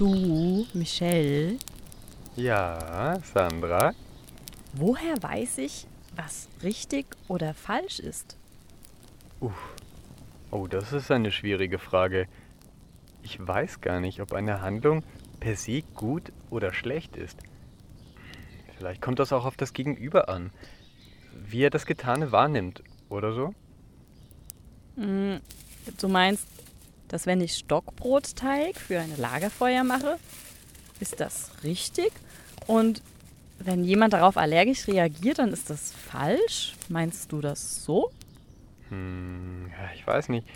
Du, Michelle, Ja, Sandra? woher weiß ich, was richtig oder falsch ist? Oh, das ist eine schwierige Frage. Ich weiß gar nicht, ob eine Handlung per se gut oder schlecht ist. Vielleicht kommt das auch auf das Gegenüber an, wie er das Getane wahrnimmt, oder so? Hm, du meinst, dass wenn ich Stockbrotteig für ein Lagerfeuer mache, ist das richtig? Und wenn jemand darauf allergisch reagiert, dann ist das falsch? Meinst du das so? Hm, ja, ich weiß nicht.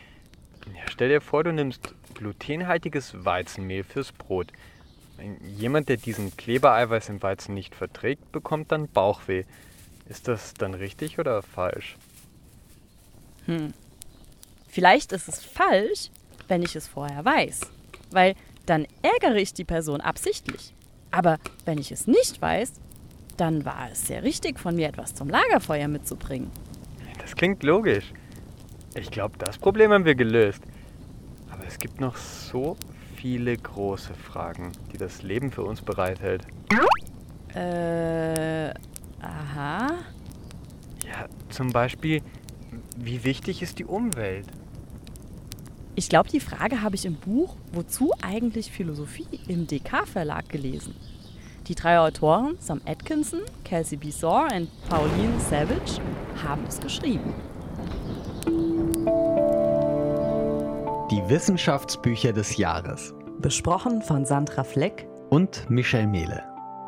Ja, stell dir vor, du nimmst glutenhaltiges Weizenmehl fürs Brot. Jemand, der diesen Klebereiweiß im Weizen nicht verträgt, bekommt dann Bauchweh. Ist das dann richtig oder falsch? Hm. Vielleicht ist es falsch, wenn ich es vorher weiß. Weil dann ärgere ich die Person absichtlich. Aber wenn ich es nicht weiß, dann war es sehr richtig von mir, etwas zum Lagerfeuer mitzubringen. Das klingt logisch. Ich glaube, das Problem haben wir gelöst. Aber es gibt noch so viele große Fragen, die das Leben für uns bereithält. Äh, aha. Ja, zum Beispiel, wie wichtig ist die Umwelt? Ich glaube, die Frage habe ich im Buch Wozu eigentlich Philosophie im DK-Verlag gelesen. Die drei Autoren, Sam Atkinson, Kelsey Bizor und Pauline Savage, haben es geschrieben. Die Wissenschaftsbücher des Jahres. Besprochen von Sandra Fleck, Und Michel Mehle.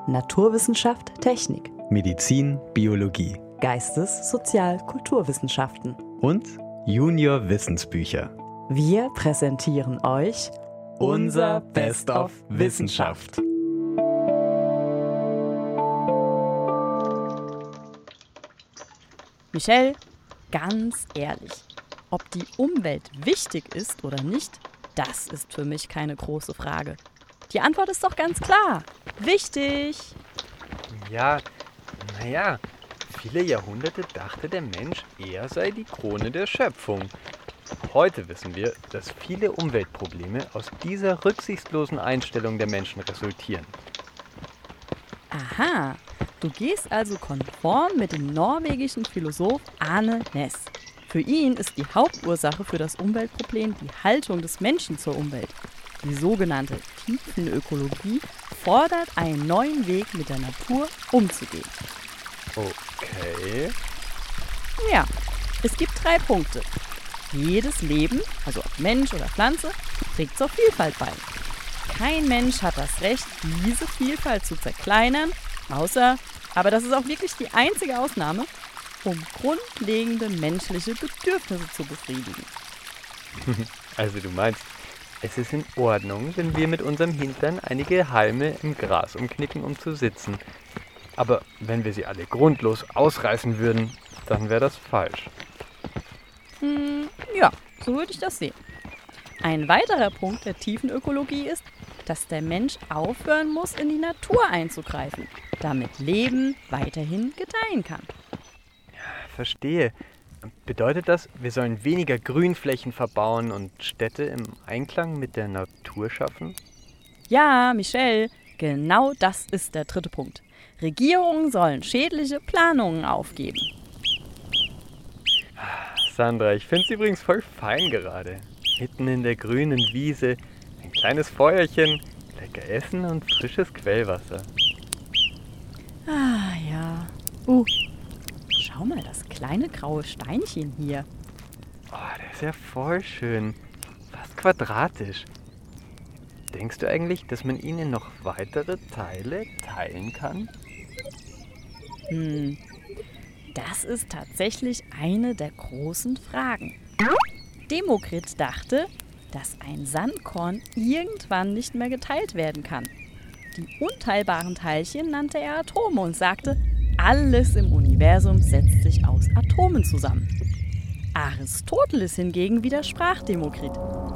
Naturwissenschaft, Technik, Medizin, Biologie. Geistes-, Sozial-, Kulturwissenschaften. Und Junior Wissensbücher. Wir präsentieren euch Unser Best of Wissenschaft. Michelle, ganz ehrlich, ob die Umwelt wichtig ist oder nicht, das ist für mich keine große Frage. Die Antwort ist doch ganz klar. Wichtig. Ja, naja, viele Jahrhunderte dachte der Mensch, er sei die Krone der Schöpfung. Heute wissen wir, dass viele Umweltprobleme aus dieser rücksichtslosen Einstellung der Menschen resultieren. Aha, du gehst also konform mit dem norwegischen Philosoph Arne Næss. Für ihn ist die Hauptursache für das Umweltproblem die Haltung des Menschen zur Umwelt. Die sogenannte Tiefenökologie fordert einen neuen Weg mit der Natur umzugehen. Okay. Ja, es gibt drei Punkte. Jedes Leben, also ob Mensch oder Pflanze, trägt zur Vielfalt bei. Kein Mensch hat das Recht, diese Vielfalt zu zerkleinern, außer, aber das ist auch wirklich die einzige Ausnahme, um grundlegende menschliche Bedürfnisse zu befriedigen. Also du meinst, es ist in Ordnung, wenn wir mit unserem Hintern einige Halme im Gras umknicken, um zu sitzen. Aber wenn wir sie alle grundlos ausreißen würden, dann wäre das falsch. Hm, ja, so würde ich das sehen. Ein weiterer Punkt der Tiefenökologie ist, dass der Mensch aufhören muss, in die Natur einzugreifen, damit Leben weiterhin gedeihen kann. Verstehe. Bedeutet das, wir sollen weniger Grünflächen verbauen und Städte im Einklang mit der Natur schaffen? Ja, Michelle, genau das ist der dritte Punkt. Regierungen sollen schädliche Planungen aufgeben. Sandra, ich finde es übrigens voll fein gerade. Mitten in der grünen Wiese, ein kleines Feuerchen, lecker Essen und frisches Quellwasser. Ah ja. Uh, schau mal, das kleine graue Steinchen hier. Oh, der ist ja voll schön. Fast quadratisch. Denkst du eigentlich, dass man ihn in noch weitere Teile teilen kann? Hm, das ist tatsächlich eine der großen Fragen. Demokrit dachte, dass ein Sandkorn irgendwann nicht mehr geteilt werden kann. Die unteilbaren Teilchen nannte er Atome und sagte, alles im Universum setzt sich aus Atomen zusammen. Aristoteles hingegen widersprach Demokrit.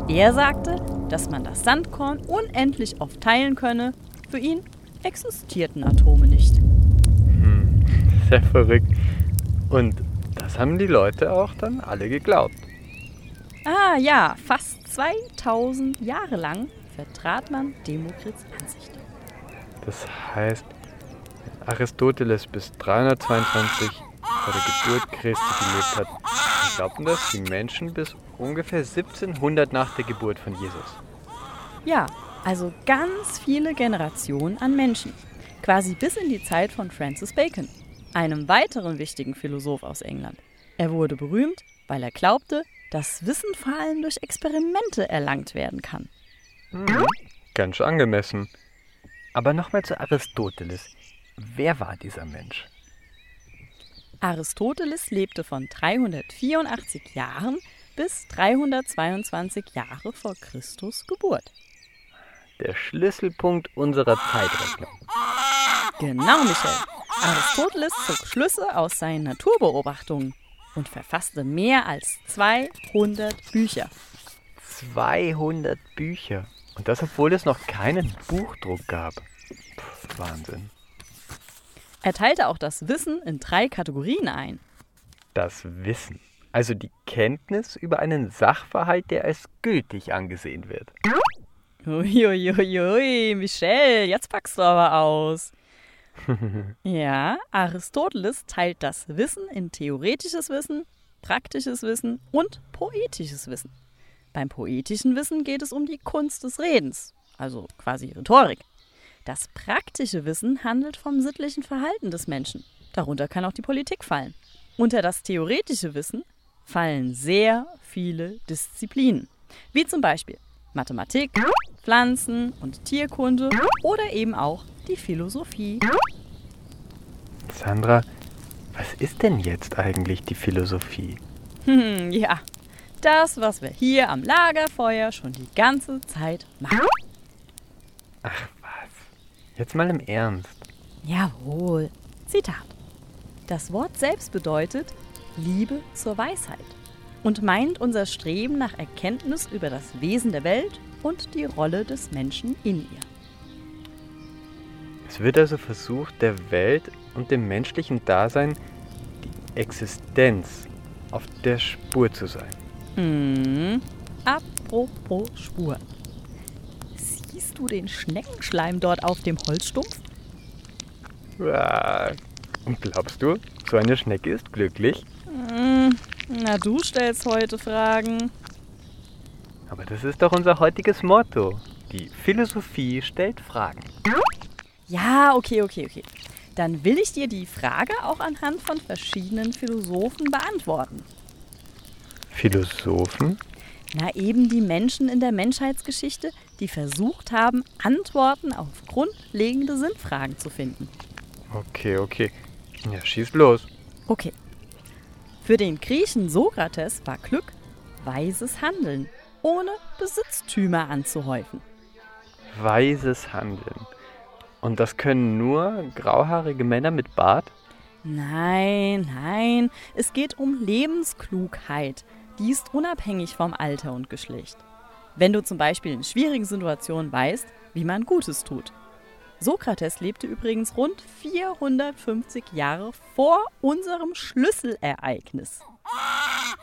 Er sagte, dass man das Sandkorn unendlich oft teilen könne. Für ihn existierten Atome nicht. Hm, sehr verrückt. Und das haben die Leute auch dann alle geglaubt. Ah ja, fast 2000 Jahre lang vertrat man Demokrits Ansicht. Das heißt, Aristoteles bis 322 vor der Geburt Christi gelebt hat, glaubten das die Menschen bis ungefähr 1700 nach der Geburt von Jesus. Ja, also ganz viele Generationen an Menschen. Quasi bis in die Zeit von Francis Bacon, einem weiteren wichtigen Philosoph aus England. Er wurde berühmt, weil er glaubte, dass Wissen vor allem durch Experimente erlangt werden kann. Mhm. Ganz schön angemessen. Aber nochmal zu Aristoteles. Wer war dieser Mensch? Aristoteles lebte von 384 Jahren bis 322 Jahre vor Christus Geburt. Der Schlüsselpunkt unserer Zeitrechnung. Genau, Michael. Aristoteles zog Schlüsse aus seinen Naturbeobachtungen und verfasste mehr als 200 Bücher. 200 Bücher. Und das, obwohl es noch keinen Buchdruck gab. Puh, Wahnsinn. Er teilte auch das Wissen in drei Kategorien ein. Das Wissen. Also die Kenntnis über einen Sachverhalt, der als gültig angesehen wird. Uiuiuiui, Michelle, jetzt packst du aber aus. Ja, Aristoteles teilt das Wissen in theoretisches Wissen, praktisches Wissen und poetisches Wissen. Beim poetischen Wissen geht es um die Kunst des Redens, also quasi Rhetorik. Das praktische Wissen handelt vom sittlichen Verhalten des Menschen. Darunter kann auch die Politik fallen. Unter das theoretische Wissen fallen sehr viele Disziplinen, wie zum Beispiel Mathematik, Pflanzen- und Tierkunde oder eben auch die Philosophie. Sandra, was ist denn jetzt eigentlich die Philosophie? Hm, ja, das, was wir hier am Lagerfeuer schon die ganze Zeit machen. Ach was. Jetzt mal im Ernst. Jawohl. Zitat. Das Wort selbst bedeutet Liebe zur Weisheit und meint unser Streben nach Erkenntnis über das Wesen der Welt und die Rolle des Menschen in ihr. Es wird also versucht, der Welt und dem menschlichen Dasein die Existenz auf der Spur zu sein. Hm. Apropos Spur. Siehst du den Schneckenschleim dort auf dem Holzstumpf? Ja. Und glaubst du, so eine Schnecke ist glücklich? Hm. Na, du stellst heute Fragen. Aber das ist doch unser heutiges Motto. Die Philosophie stellt Fragen. Ja, okay, okay, okay. Dann will ich dir die Frage auch anhand von verschiedenen Philosophen beantworten. Philosophen? Na, eben die Menschen in der Menschheitsgeschichte, die versucht haben, Antworten auf grundlegende Sinnfragen zu finden. Okay, okay. Ja, schieß los. Okay. Für den Griechen Sokrates war Glück weises Handeln, ohne Besitztümer anzuhäufen. Weises Handeln. Und das können nur grauhaarige Männer mit Bart? Nein, nein, es geht um Lebensklugheit. Die ist unabhängig vom Alter und Geschlecht. Wenn du zum Beispiel in schwierigen Situationen weißt, wie man Gutes tut. Sokrates lebte übrigens rund 450 Jahre vor unserem Schlüsselereignis.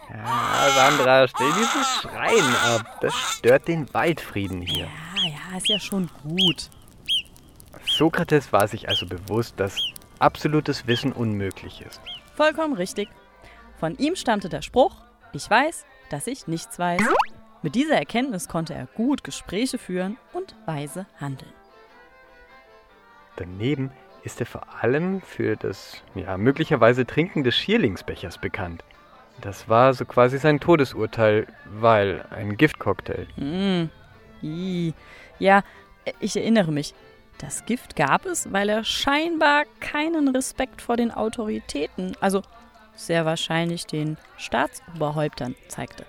Ja, Sandra, stell dieses Schreien ab. Das stört den Waldfrieden hier. Ja, ja, ist ja schon gut. Sokrates war sich also bewusst, dass absolutes Wissen unmöglich ist. Vollkommen richtig. Von ihm stammte der Spruch, ich weiß, dass ich nichts weiß. Mit dieser Erkenntnis konnte er gut Gespräche führen und weise handeln. Daneben ist er vor allem für das ja, möglicherweise Trinken des Schierlingsbechers bekannt. Das war so quasi sein Todesurteil, weil ein Giftcocktail. Mm. I. Ja, ich erinnere mich. Das Gift gab es, weil er scheinbar keinen Respekt vor den Autoritäten, also sehr wahrscheinlich den Staatsoberhäuptern, zeigte.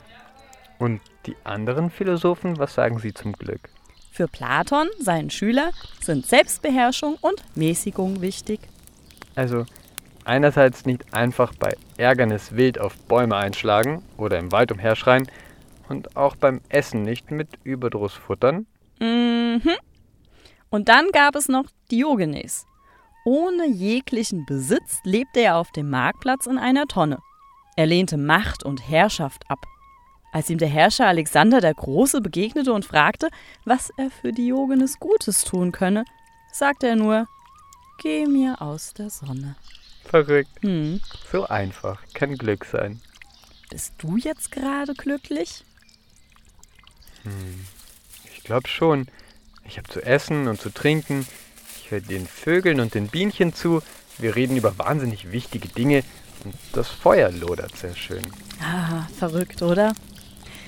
Und die anderen Philosophen, was sagen sie zum Glück? Für Platon, seinen Schüler, sind Selbstbeherrschung und Mäßigung wichtig. Also einerseits nicht einfach bei Ärgernis wild auf Bäume einschlagen oder im Wald umherschreien und auch beim Essen nicht mit Überdruss futtern. Mhm. Und dann gab es noch Diogenes. Ohne jeglichen Besitz lebte er auf dem Marktplatz in einer Tonne. Er lehnte Macht und Herrschaft ab. Als ihm der Herrscher Alexander der Große begegnete und fragte, was er für Diogenes Gutes tun könne, sagte er nur, Geh mir aus der Sonne. Verrückt. Hm, So einfach. Kann Glück sein. bist du jetzt gerade glücklich? Ich glaube schon. Ich habe zu essen und zu trinken. Ich höre den Vögeln und den Bienchen zu. Wir reden über wahnsinnig wichtige Dinge. Und das Feuer lodert sehr schön. Ah, verrückt, oder?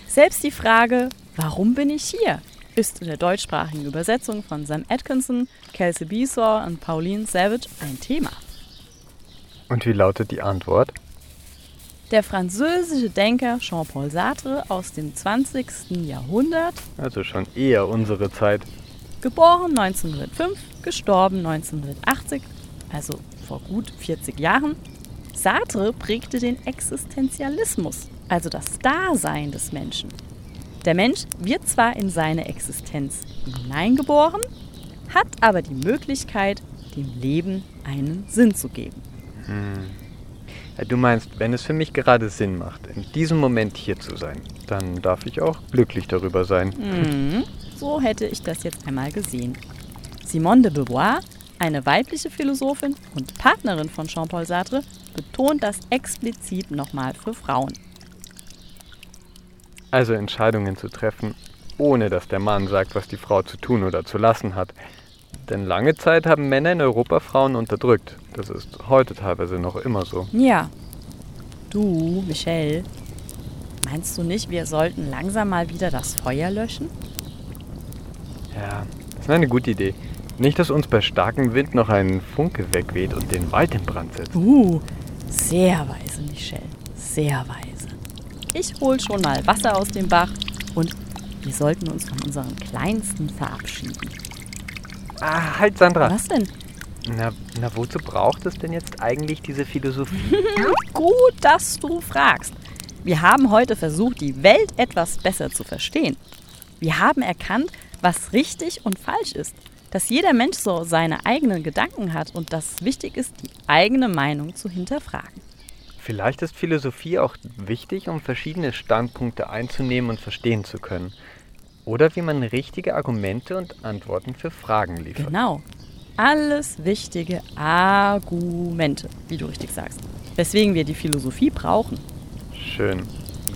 Selbst die Frage, warum bin ich hier, ist in der deutschsprachigen Übersetzung von Sam Atkinson, Kelsey Beesor und Pauline Savage ein Thema. Und wie lautet die Antwort? Der französische Denker Jean-Paul Sartre aus dem 20. Jahrhundert, Also schon eher unsere Zeit. geboren 1905, gestorben 1980, also vor gut 40 Jahren, Sartre prägte den Existenzialismus, also das Dasein des Menschen. Der Mensch wird zwar in seine Existenz hineingeboren, hat aber die Möglichkeit, dem Leben einen Sinn zu geben. Ja, Du meinst, wenn es für mich gerade Sinn macht, in diesem Moment hier zu sein, dann darf ich auch glücklich darüber sein. Mhm. So hätte ich das jetzt einmal gesehen. Simone de Beauvoir, eine weibliche Philosophin und Partnerin von Jean-Paul Sartre, betont das explizit nochmal für Frauen. Also Entscheidungen zu treffen, ohne dass der Mann sagt, was die Frau zu tun oder zu lassen hat. Denn lange Zeit haben Männer in Europa Frauen unterdrückt. Das ist heute teilweise noch immer so. Ja. Du, Michelle, meinst du nicht, wir sollten langsam mal wieder das Feuer löschen? Ja, das ist eine gute Idee. Nicht, dass uns bei starkem Wind noch ein Funke wegweht und den Wald in Brand setzt. Uh, sehr weise, Michelle. Sehr weise. Ich hol schon mal Wasser aus dem Bach und wir sollten uns von unseren Kleinsten verabschieden. Ah, halt, Sandra. Was denn? Na, na, wozu braucht es denn jetzt eigentlich diese Philosophie? Gut, dass du fragst. Wir haben heute versucht, die Welt etwas besser zu verstehen. Wir haben erkannt, was richtig und falsch ist. Dass jeder Mensch so seine eigenen Gedanken hat und dass wichtig ist, die eigene Meinung zu hinterfragen. Vielleicht ist Philosophie auch wichtig, um verschiedene Standpunkte einzunehmen und verstehen zu können. Oder wie man richtige Argumente und Antworten für Fragen liefert. Genau. Alles wichtige Argumente, wie du richtig sagst. Weswegen wir die Philosophie brauchen. Schön.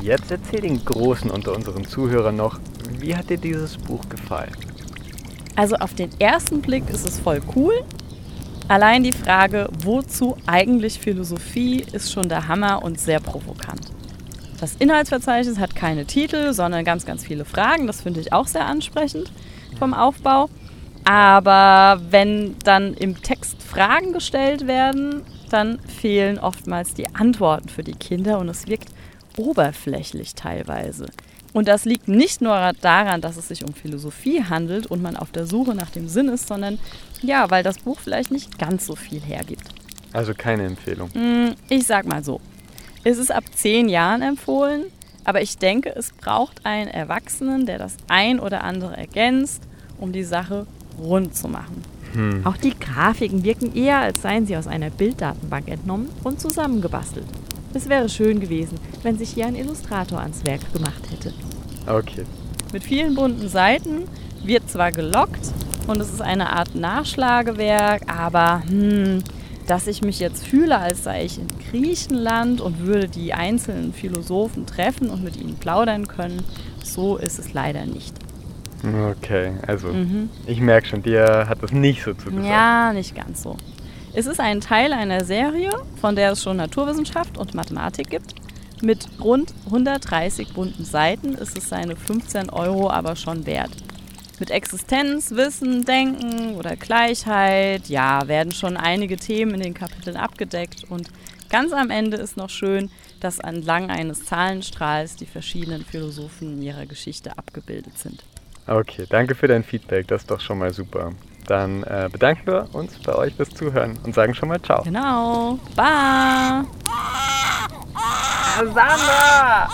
Jetzt erzähl den Großen unter unseren Zuhörern noch, wie hat dir dieses Buch gefallen? Also auf den ersten Blick ist es voll cool. Allein die Frage, wozu eigentlich Philosophie, ist schon der Hammer und sehr provokant. Das Inhaltsverzeichnis hat keine Titel, sondern ganz, ganz viele Fragen. Das finde ich auch sehr ansprechend vom Aufbau. Aber wenn dann im Text Fragen gestellt werden, dann fehlen oftmals die Antworten für die Kinder und es wirkt oberflächlich teilweise. Und das liegt nicht nur daran, dass es sich um Philosophie handelt und man auf der Suche nach dem Sinn ist, sondern ja, weil das Buch vielleicht nicht ganz so viel hergibt. Also keine Empfehlung. Hm, Ich sag mal so, es ist ab zehn Jahren empfohlen, aber ich denke, es braucht einen Erwachsenen, der das ein oder andere ergänzt, um die Sache rund zu machen. Auch die Grafiken wirken eher, als seien sie aus einer Bilddatenbank entnommen und zusammengebastelt. Es wäre schön gewesen, wenn sich hier ein Illustrator ans Werk gemacht hätte. Okay. Mit vielen bunten Seiten wird zwar gelockt und es ist eine Art Nachschlagewerk, aber hm, dass ich mich jetzt fühle, als sei ich in Griechenland und würde die einzelnen Philosophen treffen und mit ihnen plaudern können, so ist es leider nicht. Okay, also ich merke schon, dir hat das nicht so zugesagt. Ja, nicht ganz so. Es ist ein Teil einer Serie, von der es schon Naturwissenschaft und Mathematik gibt. Mit rund 130 bunten Seiten ist es seine 15 Euro aber schon wert. Mit Existenz, Wissen, Denken oder Gleichheit, ja, werden schon einige Themen in den Kapiteln abgedeckt und ganz am Ende ist noch schön, dass entlang eines Zahlenstrahls die verschiedenen Philosophen in ihrer Geschichte abgebildet sind. Okay, danke für dein Feedback, das ist doch schon mal super. Dann äh, bedanken wir uns bei euch fürs Zuhören und sagen schon mal Ciao. Genau. Bye. Sandra!